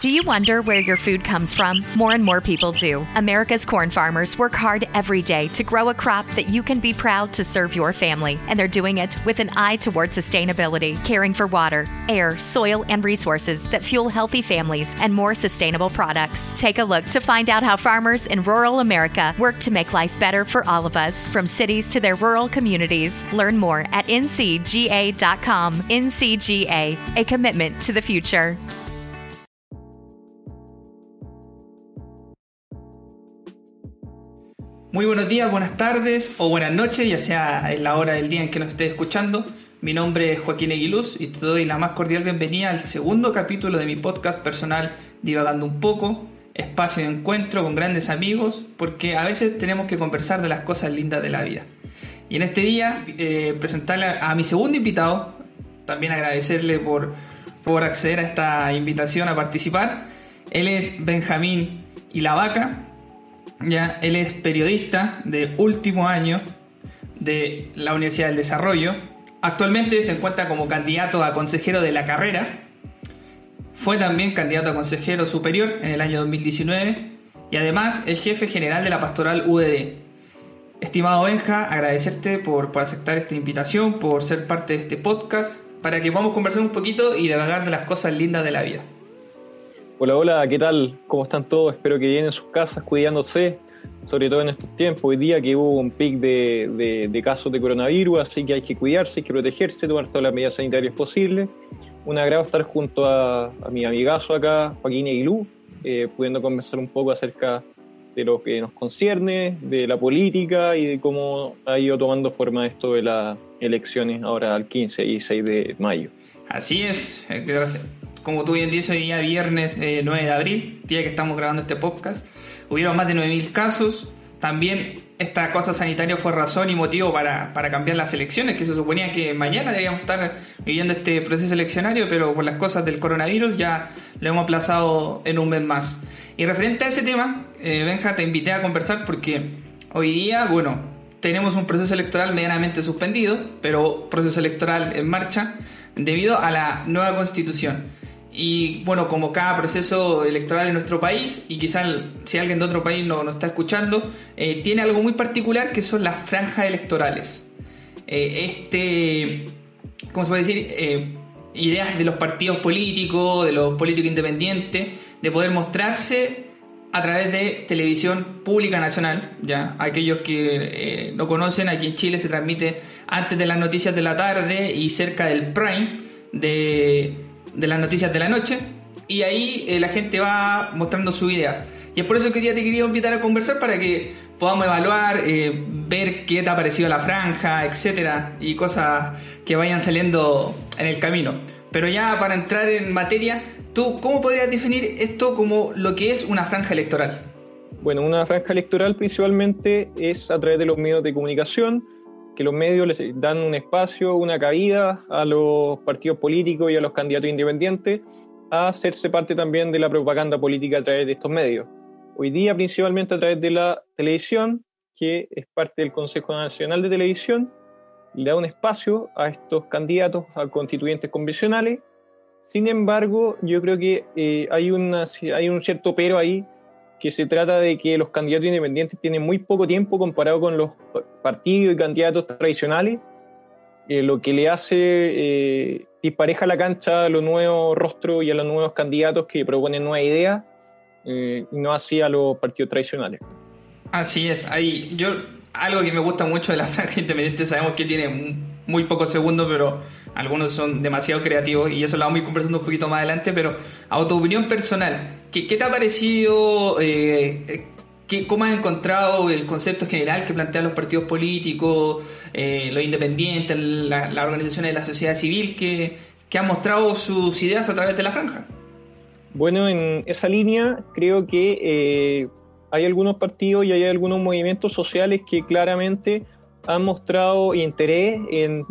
Do you wonder where your food comes from? More and more people do. America's corn farmers work hard every day to grow a crop that you can be proud to serve your family, and they're doing it with an eye toward sustainability, caring for water, air, soil, and resources that fuel healthy families and more sustainable products. Take a look to find out how farmers in rural America work to make life better for all of us, from cities to their rural communities. Learn more at ncga.com. NCGA, a commitment to the future. Muy buenos días, buenas tardes o buenas noches, ya sea en la hora del día en que nos estés escuchando. Mi nombre es Joaquín Eguiluz y te doy la más cordial bienvenida al segundo capítulo de mi podcast personal Divagando un poco, espacio de encuentro con grandes amigos, porque a veces tenemos que conversar de las cosas lindas de la vida. Y en este día eh, presentarle a mi segundo invitado, también agradecerle por, por acceder a esta invitación a participar. Él es Benjamín Ilavaca, ya, él es periodista de último año de la Universidad del Desarrollo. Actualmente se encuentra como candidato a consejero de la carrera. Fue también candidato a consejero superior en el año 2019 y además es jefe general de la pastoral UDD. Estimado Benja, agradecerte por, por aceptar esta invitación, por ser parte de este podcast, para que podamos conversar un poquito y divagar de las cosas lindas de la vida. Hola, hola, ¿qué tal? ¿Cómo están todos? Espero que lleguen en sus casas cuidándose, sobre todo en estos tiempos. Hoy día que hubo un pic de, casos de coronavirus, así que hay que cuidarse, hay que protegerse, tomar todas las medidas sanitarias posibles. Un agrado estar junto a, mi amigazo acá, Joaquín Aguilú, eh, pudiendo conversar un poco acerca de lo que nos concierne, de la política y de cómo ha ido tomando forma esto de las elecciones ahora al 15 y 6 de mayo. Así es, como tú bien dices, hoy día viernes 9 eh, de abril, día que estamos grabando este podcast, hubieron más de 9.000 casos. También esta cosa sanitaria fue razón y motivo para, para, cambiar las elecciones, que se suponía que mañana deberíamos estar viviendo este proceso eleccionario, pero por las cosas del coronavirus ya lo hemos aplazado en un mes más. Y referente a ese tema, eh, Benja, te invité a conversar porque hoy día, bueno, tenemos un proceso electoral medianamente suspendido, pero proceso electoral en marcha debido a la nueva constitución. Y bueno, como cada proceso electoral en nuestro país, y quizás si alguien de otro país no nos está escuchando, eh, tiene algo muy particular que son las franjas electorales. Eh, este, ¿cómo se puede decir? Eh, ideas de los partidos políticos, de los políticos independientes, de poder mostrarse a través de televisión pública nacional. Ya, aquellos que no conocen, aquí en Chile se transmite antes de las noticias de la tarde y cerca del prime de de las noticias de la noche y ahí eh, la gente va mostrando sus ideas. Y es por eso que hoy día te quería invitar a conversar para que podamos evaluar, eh, ver qué te ha parecido la franja, etcétera, y cosas que vayan saliendo en el camino. Pero ya para entrar en materia, ¿tú cómo podrías definir esto como lo que es una franja electoral? Bueno, una franja electoral principalmente es a través de los medios de comunicación, que los medios les dan un espacio, una cabida a los partidos políticos y a los candidatos independientes a hacerse parte también de la propaganda política a través de estos medios. Hoy día principalmente a través de la televisión, que es parte del Consejo Nacional de Televisión, le da un espacio a estos candidatos a constituyentes convencionales. Sin embargo, yo creo que eh, hay, una, hay un cierto pero ahí que se trata de que los candidatos independientes tienen muy poco tiempo comparado con los partidos y candidatos tradicionales, eh, lo que le hace eh, dispareja la cancha a los nuevos rostros y a los nuevos candidatos que proponen nuevas ideas eh, y no así a los partidos tradicionales. Así es, ahí yo algo que me gusta mucho de la franja independiente, sabemos que tiene muy pocos segundos, pero algunos son demasiado creativos y eso lo vamos a ir conversando un poquito más adelante, pero a tu opinión personal, ¿qué, te ha parecido, eh, qué, cómo has encontrado el concepto general que plantean los partidos políticos, eh, los independientes, las organizaciones de la sociedad civil que, que han mostrado sus ideas a través de la franja? Bueno, en esa línea creo que eh, hay algunos partidos y hay algunos movimientos sociales que claramente han mostrado interés en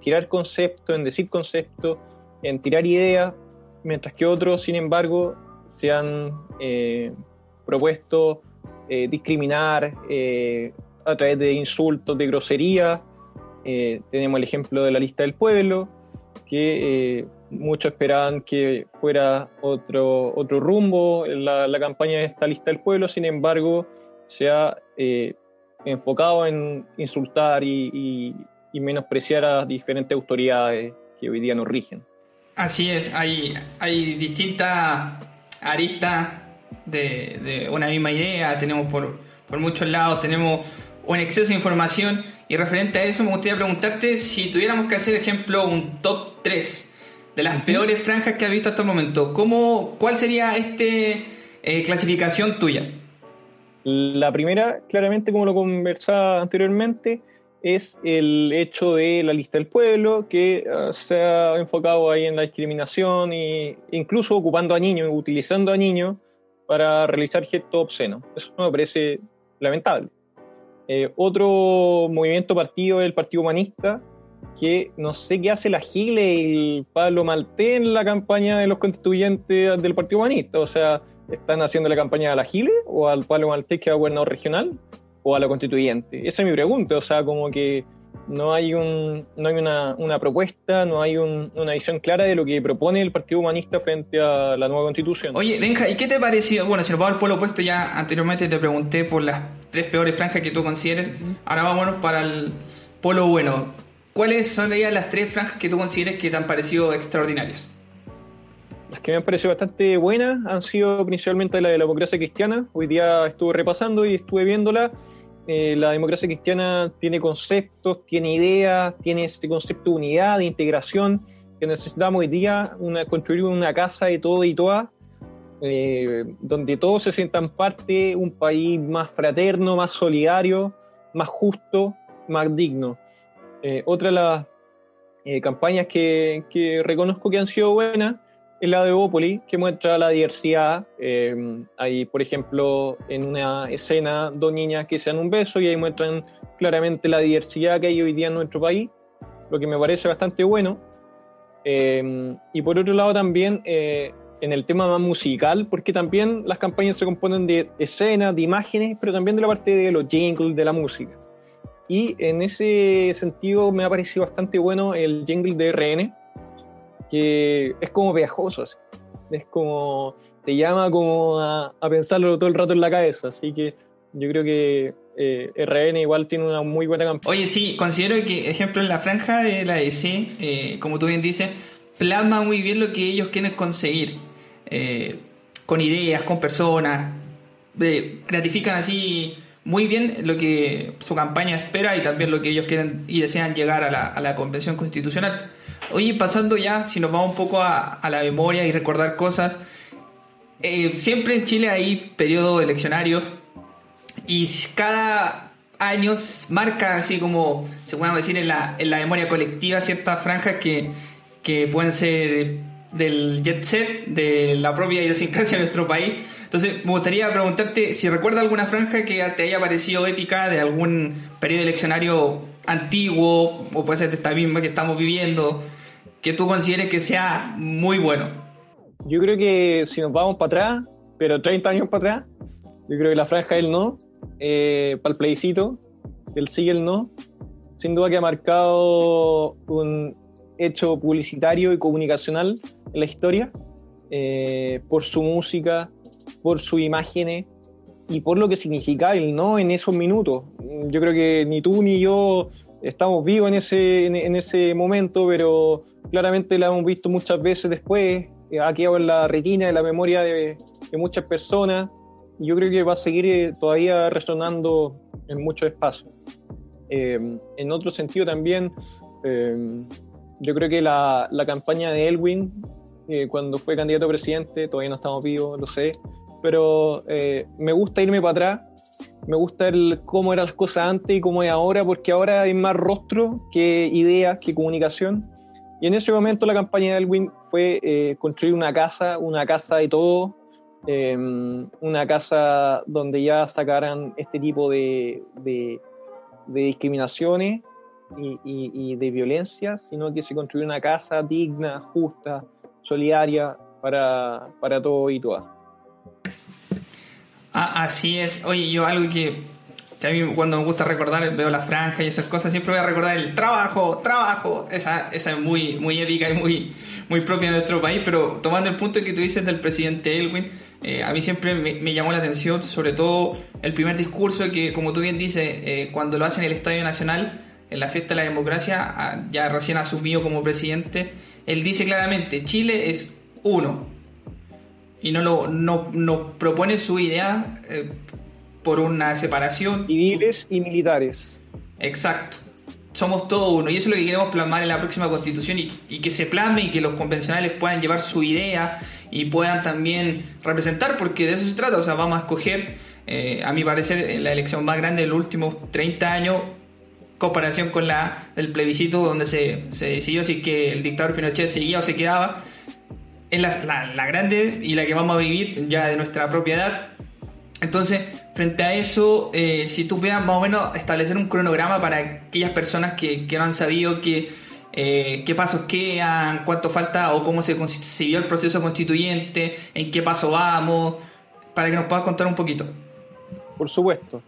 tirar conceptos, en decir conceptos, en tirar ideas, mientras que otros, sin embargo, se han eh, propuesto eh, discriminar eh, a través de insultos, de grosería. tenemos el ejemplo de la lista del pueblo, que muchos esperaban que fuera otro, otro rumbo la, la campaña de esta lista del pueblo, sin embargo, se ha enfocado en insultar y, menospreciar a diferentes autoridades que hoy día nos rigen. Así es, hay, hay distintas aristas de, de una misma idea, tenemos por, por muchos lados, tenemos un exceso de información y referente a eso me gustaría preguntarte si tuviéramos que hacer, ejemplo, un top 3 de las peores franjas que has visto hasta el momento, ¿cómo, ¿cuál sería este eh, clasificación tuya? La primera, claramente, como lo conversaba anteriormente, es el hecho de la lista del pueblo, que ah, se ha enfocado ahí en la discriminación e incluso ocupando a niños, utilizando a niños para realizar gestos obscenos. Eso me parece lamentable. Eh, otro movimiento partido es el Partido Humanista, que no sé qué hace la Gile y el Pablo Malté en la campaña de los constituyentes del Partido Humanista. O sea, ¿están haciendo la campaña a la Gile o al Pablo Malté que es gobernador regional o a la constituyente? Esa es mi pregunta. O sea, como que no hay, un, no hay una, una propuesta, no hay una visión clara de lo que propone el Partido Humanista frente a la nueva constitución. Oye, Benja, ¿y qué te pareció? Bueno, si nos vamos al pueblo opuesto, ya anteriormente te pregunté por las tres peores franjas que tú consideres. Ahora vámonos para el polo bueno. ¿Cuáles son las tres franjas que tú consideres que te han parecido extraordinarias? Las que me han parecido bastante buenas han sido principalmente la de la democracia cristiana. Hoy día estuve repasando y estuve viéndola. Eh, la democracia cristiana tiene conceptos, tiene ideas, tiene este concepto de unidad, de integración, que necesitamos hoy día una, construir una casa de todo y todas, eh, donde todos se sientan parte, un país más fraterno, más solidario, más justo, más digno. Eh, otra de las campañas que, que reconozco que han sido buenas el la de Opoli, que muestra la diversidad. Eh, hay, por ejemplo, en una escena dos niñas que se dan un beso y ahí muestran claramente la diversidad que hay hoy día en nuestro país, lo que me parece bastante bueno. Eh, y por otro lado también eh, en el tema más musical, porque también las campañas se componen de escenas, de imágenes, pero también de la parte de los jingles, de la música. Y en ese sentido me ha parecido bastante bueno el jingle de RN, que es como pegajoso, es como, te llama como a, pensarlo todo el rato en la cabeza, así que yo creo que eh, RN igual tiene una muy buena campaña. Oye, sí, considero que, ejemplo, en la franja de la EC, eh, como tú bien dices, plasma muy bien lo que ellos quieren conseguir, eh, con ideas, con personas, gratifican así muy bien lo que su campaña espera y también lo que ellos quieren y desean llegar a la, a la convención constitucional. Oye, pasando ya, si nos vamos un poco a, la memoria y recordar cosas, eh, siempre en Chile hay periodo eleccionario y cada año marca así como, se puede decir, en la, en la memoria colectiva ciertas franjas que, que pueden ser del jet set, de la propia idiosincrasia de nuestro país. Entonces, me gustaría preguntarte si recuerda alguna franja que te haya parecido épica de algún periodo eleccionario antiguo, o puede ser de esta misma que estamos viviendo, que tú consideres que sea muy bueno? Yo creo que si nos vamos para atrás, pero 30 años para atrás, yo creo que la franja del no, eh, para el plebiscito, el sí y el no, sin duda que ha marcado un hecho publicitario y comunicacional en la historia, eh, por su música, por sus imágenes y por lo que significa el no en esos minutos. Yo creo que ni tú ni yo estamos vivos en ese, en, ese momento, pero claramente la hemos visto muchas veces después, eh, ha quedado en la retina, en la memoria de, muchas personas, yo creo que va a seguir eh, todavía resonando en muchos espacios. Em, en otro sentido también, em, yo creo que la, la campaña de Elwin, eh, cuando fue candidato a presidente, todavía no estamos vivos, lo sé, pero me gusta irme para atrás me gusta el, cómo eran las cosas antes y cómo es ahora, porque ahora hay más rostro que ideas, que comunicación. Y en ese momento la campaña de Elwin fue eh, construir una casa, una casa de todo, em, una casa donde ya sacaran este tipo de, de, discriminaciones y, y, de violencia, sino que se construyó una casa digna, justa, solidaria para, para todos y todas. Ah, así es. Oye, yo algo que, a mí cuando me gusta recordar, veo las franjas y esas cosas, siempre voy a recordar el trabajo, trabajo. Esa, esa es muy, muy épica y muy, muy propia de nuestro país, pero tomando el punto que tú dices del presidente Elwin, eh, a mí siempre me, llamó la atención, sobre todo el primer discurso que, como tú bien dices, eh, cuando lo hace en el Estadio Nacional, en la fiesta de la democracia, ya recién asumido como presidente, él dice claramente, Chile es uno. Y no, lo, no, propone su idea eh, por una separación. Civiles y militares. Exacto. Somos todo uno. Y eso es lo que queremos plasmar en la próxima constitución y, y que se plasme y que los convencionales puedan llevar su idea y puedan también representar, porque de eso se trata. O sea, vamos a escoger, eh, a mi parecer, la elección más grande de los últimos 30 años comparación con la del plebiscito donde se, se decidió si que el dictador Pinochet seguía o se quedaba. Es la, la, grande y la que vamos a vivir ya de nuestra propiedad. Entonces, frente a eso, eh, si tú veas más o menos establecer un cronograma para aquellas personas que, que no han sabido que, eh, qué pasos quedan, cuánto falta o cómo se siguió el proceso constituyente, en qué paso vamos, para que nos puedas contar un poquito. Por supuesto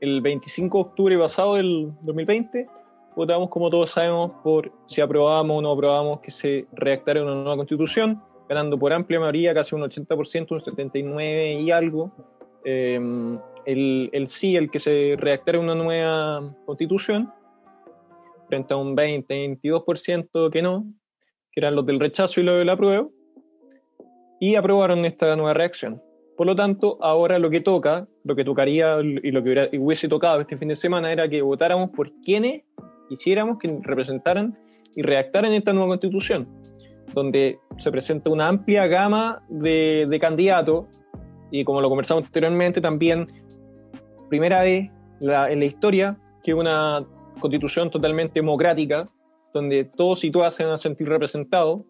el 25 de octubre pasado del 2020, votamos, como todos sabemos, por si aprobábamos o no aprobábamos que se redactara una nueva constitución, ganando por amplia mayoría, casi un 80%, un 79 y algo. Em, el, el, sí, el que se redactara una nueva constitución, frente a un 20-22% que no, que eran los del rechazo y los del apruebo, y aprobaron esta nueva reacción. Por lo tanto, ahora lo que toca, lo que tocaría y lo que hubiese tocado este fin de semana era que votáramos por quienes quisiéramos que representaran y redactaran esta nueva constitución, donde se presenta una amplia gama de, candidatos y como lo conversamos anteriormente, también primera vez en la historia que una constitución totalmente democrática, donde todos y todas se van a sentir representados,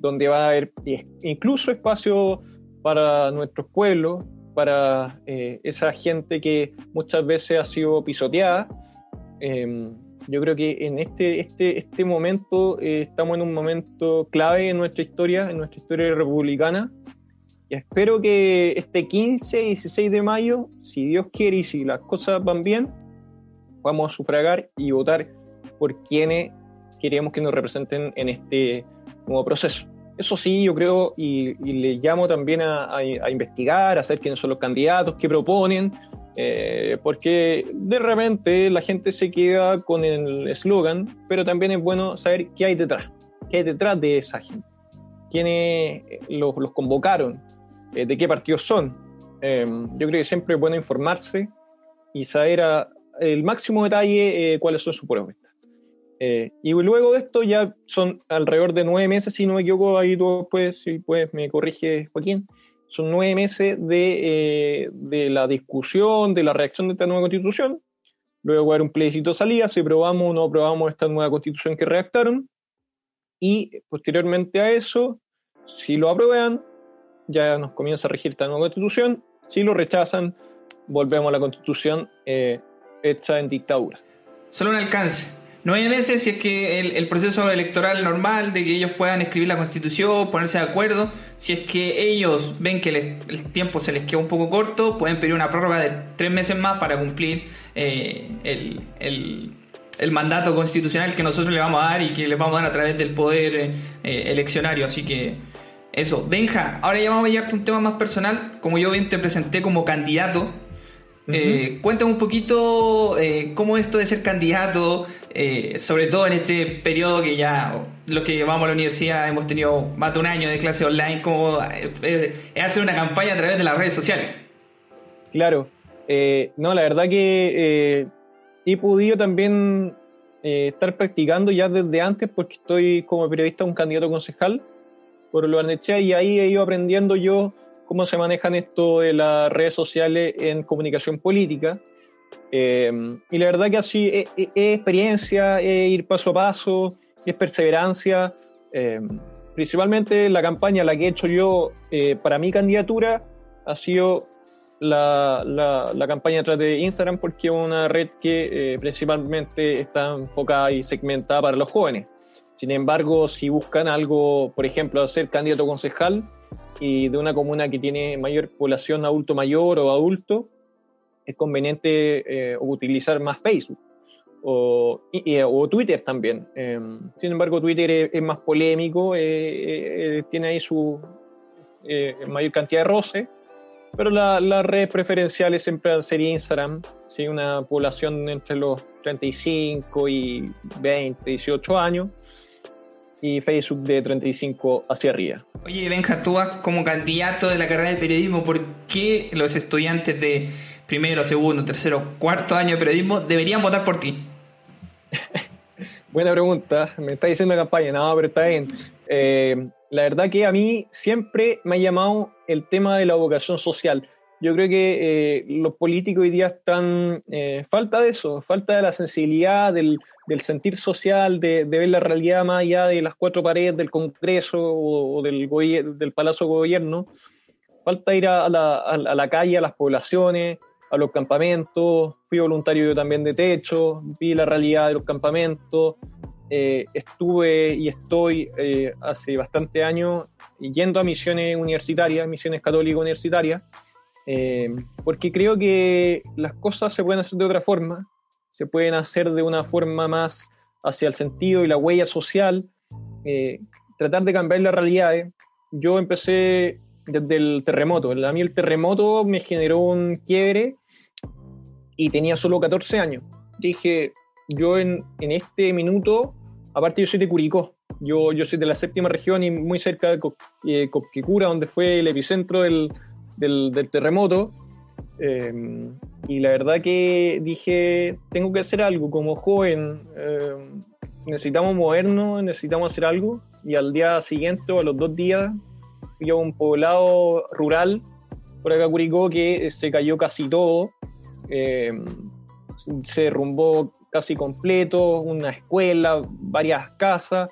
donde va a haber incluso espacio para nuestros pueblos, para eh, esa gente que muchas veces ha sido pisoteada. Em, yo creo que en este, este, este momento eh, estamos en un momento clave en nuestra historia, en nuestra historia republicana. Y espero que este 15 y 16 de mayo, si Dios quiere y si las cosas van bien, vamos a sufragar y votar por quienes queremos que nos representen en este nuevo proceso. Eso sí, yo creo, y, le llamo también a, investigar, a saber quiénes son los candidatos, qué proponen, eh, porque de repente la gente se queda con el eslogan, pero también es bueno saber qué hay detrás, qué hay detrás de esa gente, quiénes eh, los, convocaron, eh, de qué partidos son. yo creo que siempre es bueno informarse y saber el máximo detalle cuáles son sus propuestas. Eh, y luego de esto ya son alrededor de nueve meses, si no me equivoco, ahí tú puedes, si puedes, me corrige Joaquín, son nueve meses de, eh, de, la discusión, de la reacción de esta nueva constitución. Luego va a haber un plebiscito de salida, si aprobamos o no aprobamos esta nueva constitución que redactaron. Y posteriormente a eso, si lo aprueban, ya nos comienza a regir esta nueva constitución. Si lo rechazan, volvemos a la constitución eh, hecha en dictadura. Solo un alcance nueve meses si es que el, proceso electoral normal de que ellos puedan escribir la constitución, ponerse de acuerdo, si es que ellos ven que el tiempo se les queda un poco corto, pueden pedir una prórroga de tres meses más para cumplir eh, el, mandato constitucional que nosotros le vamos a dar y que le vamos a dar a través del poder eh, eleccionario. Así que eso, Benja, ahora ya vamos a llevarte un tema más personal. Como yo bien te presenté como candidato, eh, cuéntame un poquito eh, cómo es esto de ser candidato, eh, sobre todo en este periodo que ya los que vamos a la universidad hemos tenido más de un año de clase online, cómo es hacer una campaña a través de las redes sociales. Claro, no, la verdad que he podido también estar practicando ya desde antes porque estoy como periodista un candidato concejal por lo Arnechea y ahí he ido aprendiendo yo cómo se manejan esto de las redes sociales en comunicación política. Eh, y la verdad que así es, experiencia, es ir paso a paso, es perseverancia. Eh, principalmente la campaña, la que he hecho yo eh, para mi candidatura, ha sido la, la, campaña a través de Instagram porque es una red que principalmente está enfocada y segmentada para los jóvenes. Sin embargo, si buscan algo, por ejemplo, ser candidato concejal, y de una comuna que tiene mayor población adulto mayor o adulto, es conveniente eh, utilizar más Facebook. o, Twitter también. Em, sin embargo, Twitter es, más polémico, eh, eh, tiene ahí su mayor cantidad de roce, pero las redes preferenciales siempre sería Instagram, ¿sí? una población entre los 35 y 20, 18 años y Facebook de 35 hacia arriba. Oye, Benja, tú vas como candidato de la carrera de periodismo, ¿por qué los estudiantes de primero, segundo, tercero, cuarto año de periodismo deberían votar por ti? Buena pregunta, me está diciendo campaña, no, pero está bien. Eh, la verdad que a mí siempre me ha llamado el tema de la vocación social. Yo creo que eh, los políticos hoy día están, eh, falta de eso, falta de la sensibilidad, del, sentir social, de, ver la realidad más allá de las cuatro paredes del Congreso o, del, del Palacio de Gobierno. Falta ir a la calle, a las poblaciones, a los campamentos. Fui voluntario yo también de techo, vi la realidad de los campamentos. Eh, estuve y estoy eh, hace bastante años yendo a misiones universitarias, misiones católicas universitarias, eh, porque creo que las cosas se pueden hacer de otra forma se pueden hacer de una forma más hacia el sentido y la huella social, eh, tratar de cambiar las realidades. Yo empecé desde el terremoto. A mí el terremoto me generó un quiebre y tenía solo 14 años. Dije, yo en, en este minuto, aparte yo soy de Curicó, yo, yo soy de la séptima región y muy cerca de eh, donde fue el epicentro del, del, terremoto. Eh, y la verdad que dije, tengo que hacer algo como joven, eh, necesitamos movernos, necesitamos hacer algo. Y al día siguiente a los dos días a un poblado rural por acá Curicó que se cayó casi todo, eh, se derrumbó casi completo, una escuela, varias casas.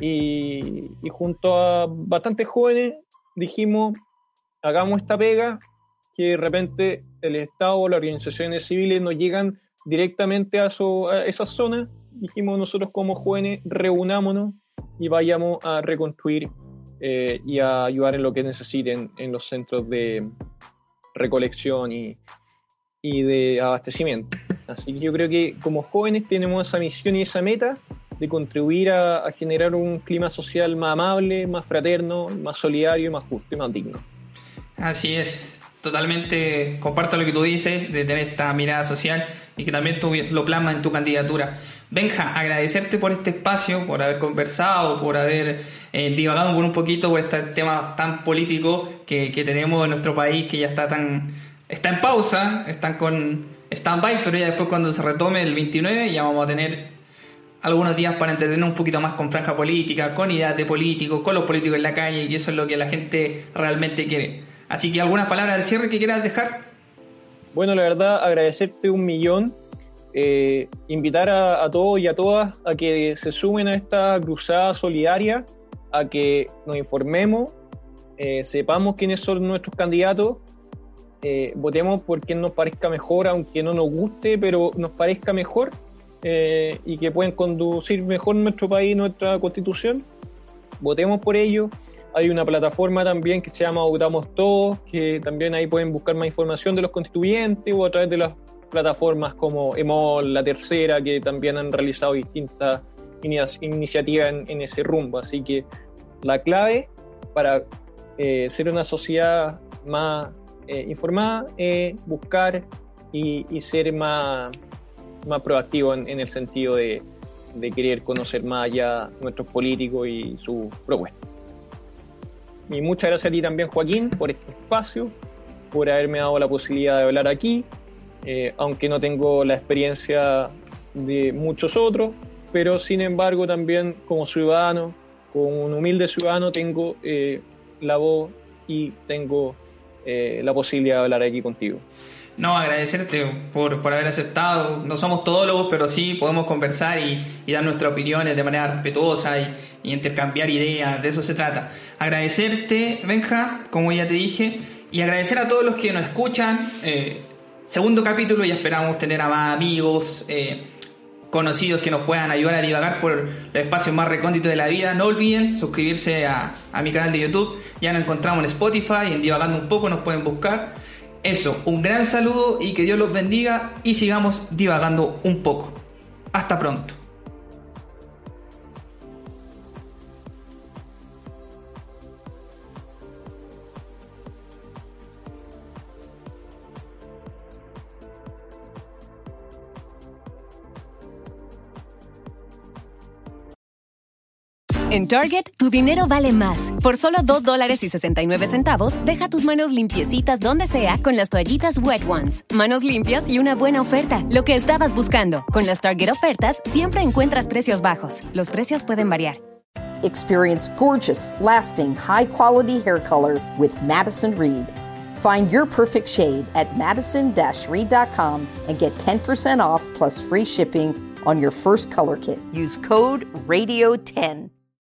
Y, junto a bastantes jóvenes dijimos, hagamos esta pega que de repente el Estado las organizaciones civiles no llegan directamente a, esas zonas, dijimos nosotros como jóvenes, reunámonos y vayamos a reconstruir eh, y a ayudar en lo que necesiten en los centros de recolección y, y de abastecimiento. Así que yo creo que como jóvenes tenemos esa misión y esa meta de contribuir a, generar un clima social más amable, más fraterno, más solidario, más justo y más digno. Así es totalmente comparto lo que tú dices, de tener esta mirada social y que también tú lo plasmas en tu candidatura. Benja, agradecerte por este espacio, por haber conversado, por haber eh, divagado por un poquito por este tema tan político que, que, tenemos en nuestro país, que ya está tan está en pausa, están con stand-by, pero ya después cuando se retome el 29 ya vamos a tener algunos días para entretener un poquito más con franja política, con ideas de políticos, con los políticos en la calle, y eso es lo que la gente realmente quiere. Así que algunas palabras al cierre que quieras dejar. Bueno, la verdad, agradecerte un millón. Eh, invitar a, todos y a todas a que se sumen a esta cruzada solidaria, a que nos informemos, eh, sepamos quiénes son nuestros candidatos, eh, votemos por quien nos parezca mejor, aunque no nos guste, pero nos parezca mejor y que pueden conducir mejor nuestro país, nuestra constitución. Votemos por ello hay una plataforma también que se llama Votamos Todos, que también ahí pueden buscar más información de los constituyentes o a través de las plataformas como EMOL, La Tercera, que también han realizado distintas iniciativas en, ese rumbo. Así que la clave para eh, ser una sociedad más eh, informada es buscar y, ser más, más proactivo en, el sentido de, de querer conocer más allá nuestros políticos y sus propuestas. Y muchas gracias a ti también, Joaquín, por este espacio, por haberme dado la posibilidad de hablar aquí, eh, aunque no tengo la experiencia de muchos otros, pero sin embargo también como ciudadano, como un humilde ciudadano, tengo eh, la voz y tengo eh, la posibilidad de hablar aquí contigo. No, agradecerte por, por haber aceptado. No somos todólogos, pero sí podemos conversar y, dar nuestras opiniones de manera respetuosa y, intercambiar ideas. De eso se trata. Agradecerte, Benja, como ya te dije, y agradecer a todos los que nos escuchan. Eh, segundo capítulo y esperamos tener a más amigos. Eh, conocidos que nos puedan ayudar a divagar por los espacios más recónditos de la vida. No olviden suscribirse a, a mi canal de YouTube. Ya nos encontramos en Spotify, en Divagando un poco nos pueden buscar. Eso, un gran saludo y que Dios los bendiga y sigamos divagando un poco. Hasta pronto. En Target, tu dinero vale más. Por solo 2 dólares y 69 centavos, deja tus manos limpiecitas donde sea con las toallitas Wet Ones. Manos limpias y una buena oferta. Lo que estabas buscando. Con las Target ofertas, siempre encuentras precios bajos. Los precios pueden variar. Experience gorgeous, lasting, high quality hair color with Madison Reed. Find your perfect shade at madison reed.com and get 10% off plus free shipping on your first color kit. Use code RADIO10.